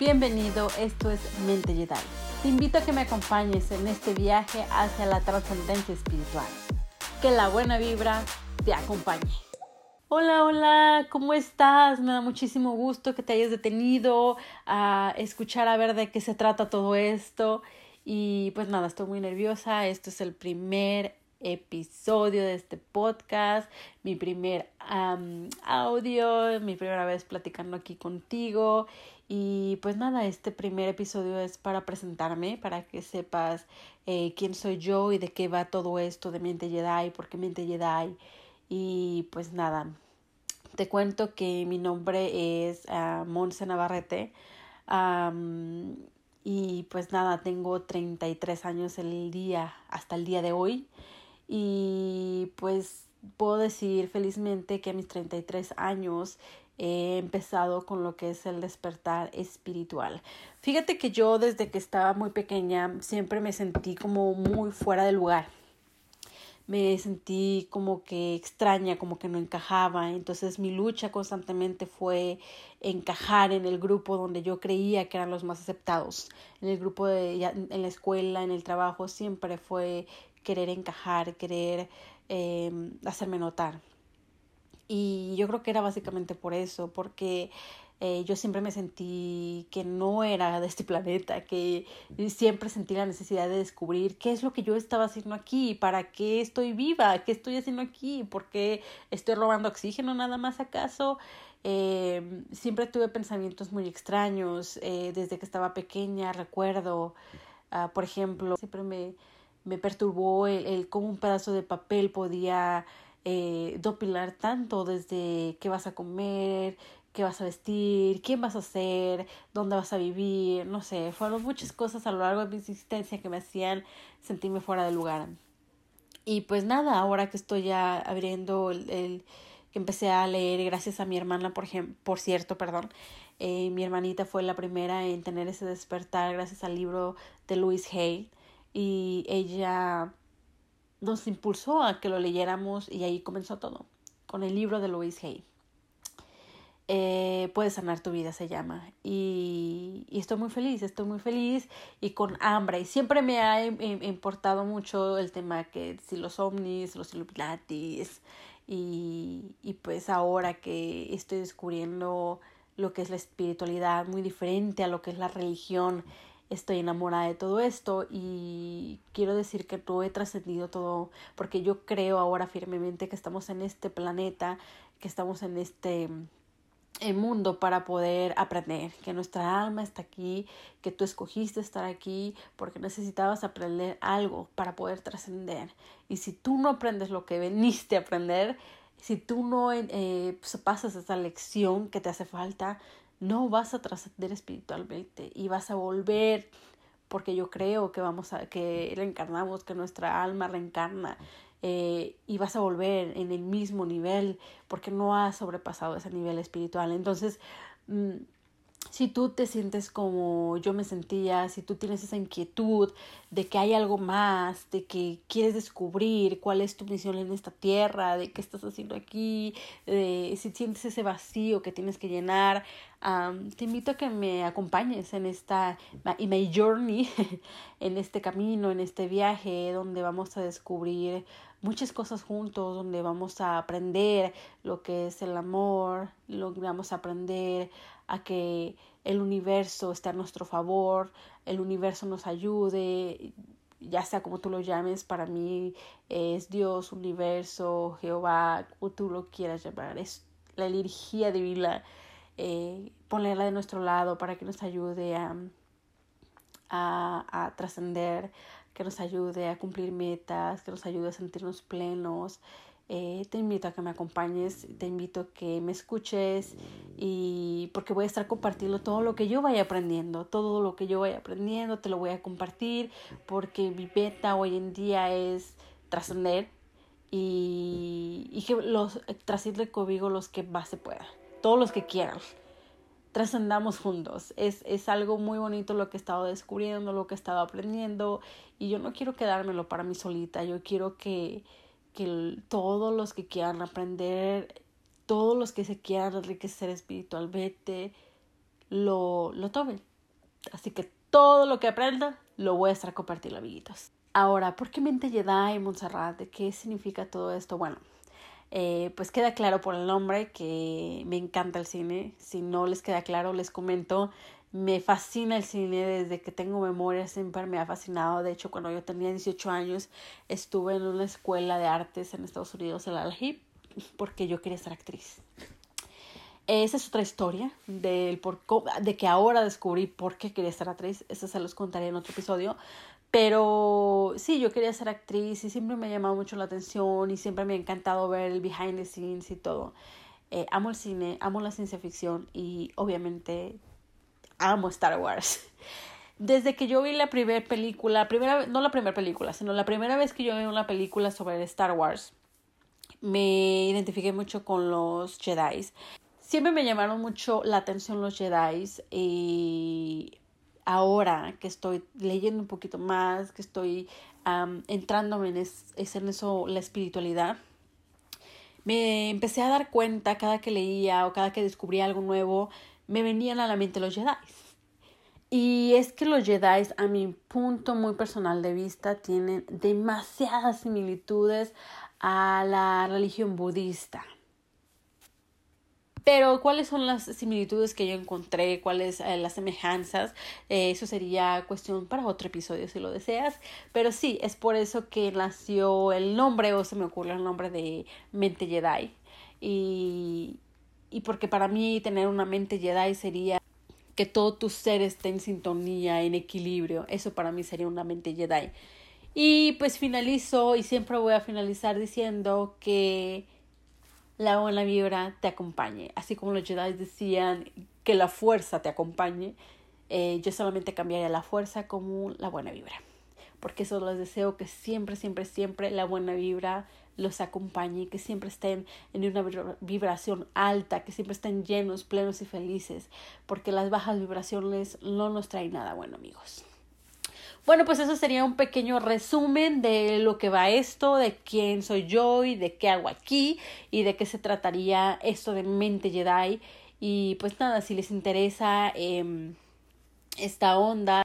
Bienvenido, esto es Mente Jedi. Te invito a que me acompañes en este viaje hacia la trascendencia espiritual. Que la buena vibra te acompañe. Hola, hola, ¿cómo estás? Me da muchísimo gusto que te hayas detenido a escuchar a ver de qué se trata todo esto. Y pues nada, estoy muy nerviosa. Esto es el primer episodio de este podcast, mi primer audio, mi primera vez platicando aquí contigo y pues nada, este primer episodio es para presentarme, para que sepas eh, quién soy yo y de qué va todo esto de Mente Jedi, por qué Mente Jedi. Y pues nada, te cuento que mi nombre es uh, Monse Navarrete. y pues nada, tengo 33 años el día, hasta el día de hoy. Y pues puedo decir felizmente que a mis 33 años he empezado con lo que es el despertar espiritual. Fíjate que yo desde que estaba muy pequeña siempre me sentí como muy fuera de lugar. Me sentí como que extraña, como que no encajaba. Entonces mi lucha constantemente fue encajar en el grupo donde yo creía que eran los más aceptados. En el grupo de, en la escuela, en el trabajo, siempre fue querer encajar, querer eh, hacerme notar. Y yo creo que era básicamente por eso, porque eh, yo siempre me sentí que no era de este planeta, que siempre sentí la necesidad de descubrir qué es lo que yo estaba haciendo aquí, para qué estoy viva, qué estoy haciendo aquí, por qué estoy robando oxígeno nada más acaso. Eh, siempre tuve pensamientos muy extraños eh, desde que estaba pequeña, recuerdo, uh, por ejemplo, siempre me, me perturbó el, cómo un pedazo de papel podía dopilar tanto desde qué vas a comer, qué vas a vestir, quién vas a ser, dónde vas a vivir, no sé, fueron muchas cosas a lo largo de mi existencia que me hacían sentirme fuera de lugar. Y pues nada, ahora que estoy ya abriendo el, que empecé a leer gracias a mi hermana, por, ejemplo, por cierto, perdón, eh, mi hermanita fue la primera en tener ese despertar gracias al libro de Louise Hay y ella nos impulsó a que lo leyéramos y ahí comenzó todo, con el libro de Louise Hay. Eh, Puedes sanar tu vida se llama. Y, estoy muy feliz, estoy muy feliz y con hambre. Y siempre me ha importado mucho el tema que si los ovnis, los illuminatis y, y pues ahora que estoy descubriendo lo que es la espiritualidad muy diferente a lo que es la religión estoy enamorada de todo esto y quiero decir que no he trascendido todo porque yo creo ahora firmemente que estamos en este planeta, que estamos en este eh, mundo para poder aprender, que nuestra alma está aquí, que tú escogiste estar aquí porque necesitabas aprender algo para poder trascender. Y si tú no aprendes lo que veniste a aprender, si tú no eh, pues, pasas esa lección que te hace falta, no vas a trascender espiritualmente y vas a volver porque yo creo que vamos a que reencarnamos que nuestra alma reencarna eh, y vas a volver en el mismo nivel porque no has sobrepasado ese nivel espiritual. Entonces mm, si tú te sientes como yo me sentía, si tú tienes esa inquietud de que hay algo más, de que quieres descubrir cuál es tu misión en esta tierra, de qué estás haciendo aquí, de, si sientes ese vacío que tienes que llenar, te invito a que me acompañes en esta, y my journey, en este camino, en este viaje, donde vamos a descubrir muchas cosas juntos, donde vamos a aprender lo que es el amor, lo que vamos a aprender a que el universo esté a nuestro favor, el universo nos ayude, ya sea como tú lo llames, para mí es Dios, universo, Jehová, como tú lo quieras llamar, es la energía divina, eh, ponerla de nuestro lado para que nos ayude a, a, trascender, que nos ayude a cumplir metas, que nos ayude a sentirnos plenos, eh, te invito a que me acompañes, te invito a que me escuches y porque voy a estar compartiendo todo lo que yo vaya aprendiendo, todo lo que yo vaya aprendiendo te lo voy a compartir porque mi beta hoy en día es trascender y, y que los trasciende conmigo los que más se pueda, todos los que quieran trascendamos juntos. Es, es algo muy bonito lo que he estado descubriendo, lo que he estado aprendiendo y yo no quiero quedármelo para mí solita, yo quiero que, que todos los que quieran aprender, todos los que se quieran enriquecer espiritualmente, lo, lo tomen, Así que todo lo que aprenda lo voy a estar compartiendo, amiguitos. Ahora, ¿por qué mente Jedi, Montserrat? ¿Qué significa todo esto? Bueno, eh, pues queda claro por el nombre que me encanta el cine. Si no les queda claro, les comento. Me fascina el cine desde que tengo memoria, siempre me ha fascinado. De hecho, cuando yo tenía 18 años, estuve en una escuela de artes en Estados Unidos, en la Hip, porque yo quería ser actriz. Esa es otra historia del por, de que ahora descubrí por qué quería ser actriz. Esa se los contaré en otro episodio. Pero sí, yo quería ser actriz y siempre me ha llamado mucho la atención y siempre me ha encantado ver el behind the scenes y todo. Eh, amo el cine, amo la ciencia ficción y obviamente amo Star Wars. Desde que yo vi la primera película, primera, no la primera película, sino la primera vez que yo vi una película sobre Star Wars, me identifiqué mucho con los Jedi. Siempre me llamaron mucho la atención los Jedi y ahora que estoy leyendo un poquito más, que estoy um, entrándome en, en eso, la espiritualidad, me empecé a dar cuenta cada que leía o cada que descubría algo nuevo, me venían a la mente los Jedi. Y es que los Jedi, a mi punto muy personal de vista, tienen demasiadas similitudes a la religión budista. Pero cuáles son las similitudes que yo encontré, cuáles eh, las semejanzas, eh, eso sería cuestión para otro episodio si lo deseas. Pero sí, es por eso que nació el nombre o se me ocurrió el nombre de Mente Jedi. Y, y porque para mí tener una mente Jedi sería que todo tu ser esté en sintonía, en equilibrio. Eso para mí sería una mente Jedi. Y pues finalizo y siempre voy a finalizar diciendo que la buena vibra te acompañe. Así como los Jedi decían que la fuerza te acompañe, eh, yo solamente cambiaría la fuerza como la buena vibra. Porque eso les deseo que siempre, siempre, siempre la buena vibra los acompañe, que siempre estén en una vibración alta, que siempre estén llenos, plenos y felices, porque las bajas vibraciones no nos traen nada bueno, amigos. Bueno, pues eso sería un pequeño resumen de lo que va esto, de quién soy yo y de qué hago aquí y de qué se trataría esto de mente Jedi. Y pues nada, si les interesa eh, esta onda,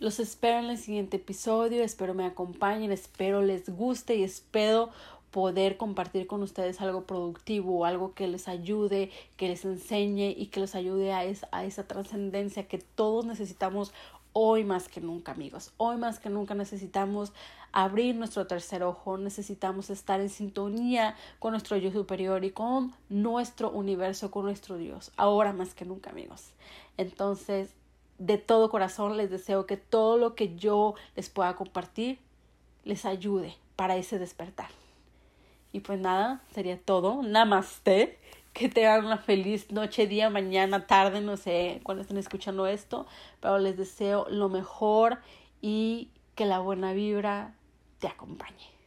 los espero en el siguiente episodio, espero me acompañen, espero les guste y espero poder compartir con ustedes algo productivo, algo que les ayude, que les enseñe y que les ayude a, a esa trascendencia que todos necesitamos hoy más que nunca, amigos. Hoy más que nunca necesitamos abrir nuestro tercer ojo, necesitamos estar en sintonía con nuestro yo superior y con nuestro universo, con nuestro Dios. Ahora más que nunca, amigos. Entonces, de todo corazón les deseo que todo lo que yo les pueda compartir les ayude para ese despertar. Y pues nada, sería todo. Namaste. Que tengan una feliz noche, día, mañana, tarde, no sé cuándo estén escuchando esto, pero les deseo lo mejor y que la buena vibra te acompañe.